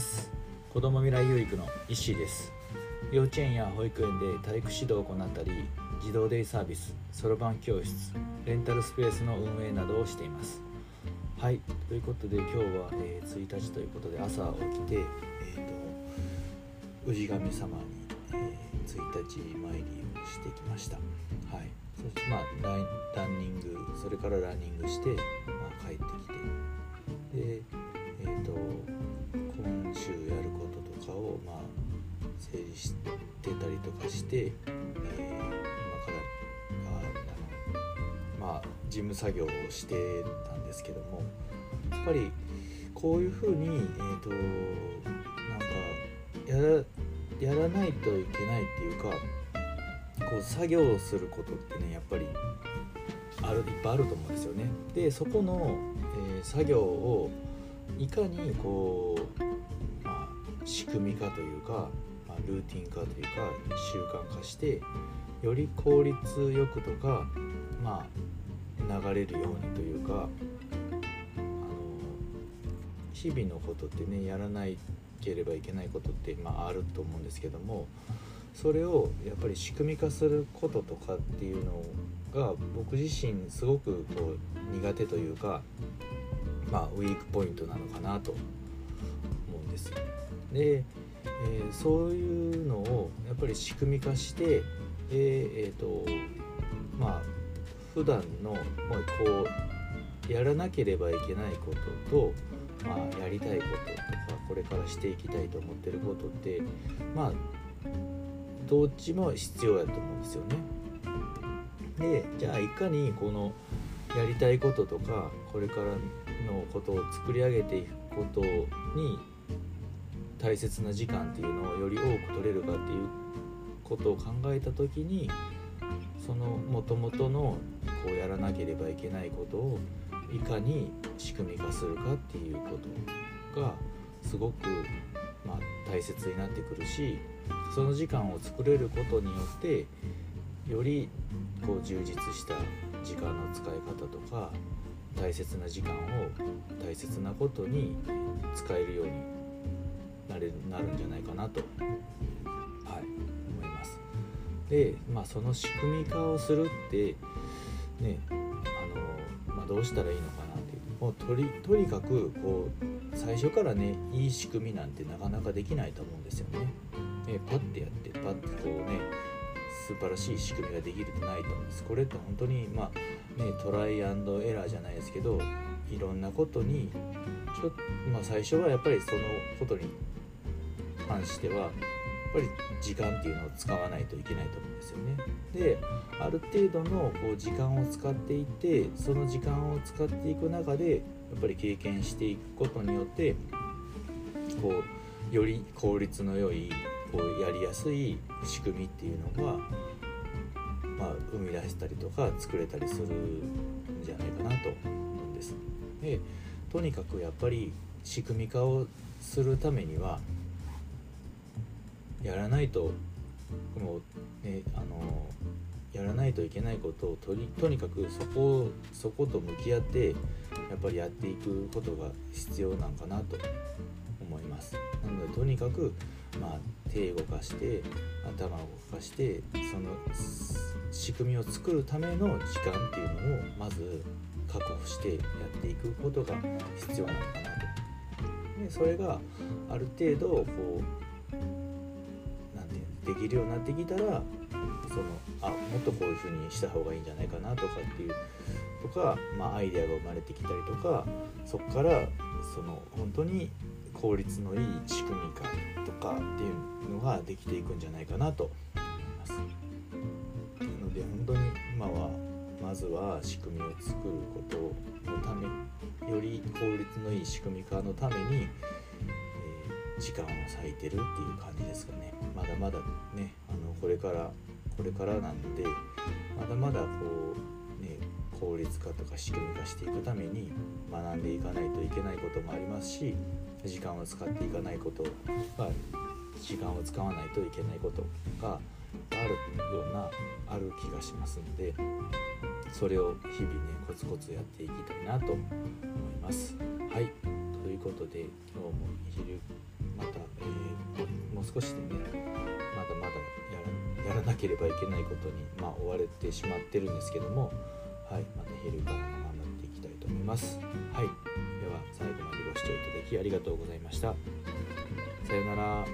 ます。子ども未来有育の石井です。幼稚園や保育園で体育指導を行ったり児童デイサービスそろばん教室レンタルスペースの運営などをしています。はいということで今日は、えー、1日ということで朝起きて、えーと、氏神様に、えー、1日参りをしてきました。はい。そしてまあランニングそれからランニングして、まあ、帰ってきて。でえっ、ー、と週やることとかをまあ整理してたりとかして、えー、今からあのまあ事務作業をしてたんですけどもやっぱりこういうふうにえ、ー、となんかやらないといけないっていうかこう作業をすることってねやっぱりあるいっぱいあると思うんですよね。でそこの、えー、作業をいかにこう、仕組み化というか、まあ、ルーティン化というか習慣化してより効率よくとか、まあ、流れるようにというかあの日々のことってねやらないければいけないことって、まあ、あると思うんですけどもそれをやっぱり仕組み化することとかっていうのが僕自身すごくこう苦手というかまあ、ウィークポイントなのかなと思うんです。で、えー、そういうのをやっぱり仕組み化してでえー、とまあ普段の、まあ、こうやらなければいけないことと、まあ、やりたいこととかこれからしていきたいと思ってることってまあどっちも必要やと思うんですよね。でじゃあいかにこのやりたいこととかこれからのことを作り上げていくことに大切な時間っていうのをより多く取れるかっていうことを考えた時にそのもともとのこうやらなければいけないことをいかに仕組み化するかっていうことがすごく、まあ、大切になってくるしその時間を作れることによってよりこう充実した時間の使い方とか大切な時間を大切なことに使えるようになれなるんじゃないかなと、はい、思います。で、まあ、その仕組み化をするってねあの、まあ、どうしたらいいのかなっていうもうとりとにかくこう最初からねいい仕組みなんてなかなかできないと思うんですよね。ねパッてやってパッてこうね素晴らしい仕組みができるってないと思うんですこれって本当にまあねトライアンドエラーじゃないですけどいろんなことにちょまあ最初はやっぱりそのことに関してはやっぱり時間っていうのを使わないといけないと思うんですよね。である程度のこう時間を使っていてその時間を使っていく中でやっぱり経験していくことによってこうより効率の良いこうやりやすい仕組みっていうのが、まあ、生み出したりとか作れたりするんじゃないかなと思うんです。でとにかくやっぱり仕組み化をするためにはやらないともうねあのやらないといけないことをとりとにかくそこそこと向き合ってやっぱりやっていくことが必要なんかなと思います。なのでとにかくまあ、手を動かして頭を動かしてその仕組みを作るための時間っていうのをまず確保してやっていくことが必要なのかなと。でそれがある程度こうできるようになってきたらそのあもっとこういうふうにした方がいいんじゃないかなとかっていうとか、まあ、アイデアが生まれてきたりとかそこからその本当に効率のいい仕組み化とかっていうのができていくんじゃないかなと思います。なので本当に今はまずは仕組みを作ることのためより効率のいい仕組み化のために、時間を割いてるっていう感じですかね。まだまだねあのこれからこれからなんでまだまだこうね効率化とか仕組み化していくために学んでいかないといけないこともありますし時間を使っていかないことが時間を使わないといけないことがあるようなある気がしますのでそれを日々ねコツコツやっていきたいなと思います。はいということで今日も昼また、えー、もう少しでねまだまだやらなければいけないことに、まあ、追われてしまってるんですけども、はい、また昼からも頑張っていきたいと思います。はい、では最後までご視聴いただきありがとうございました。さようなら。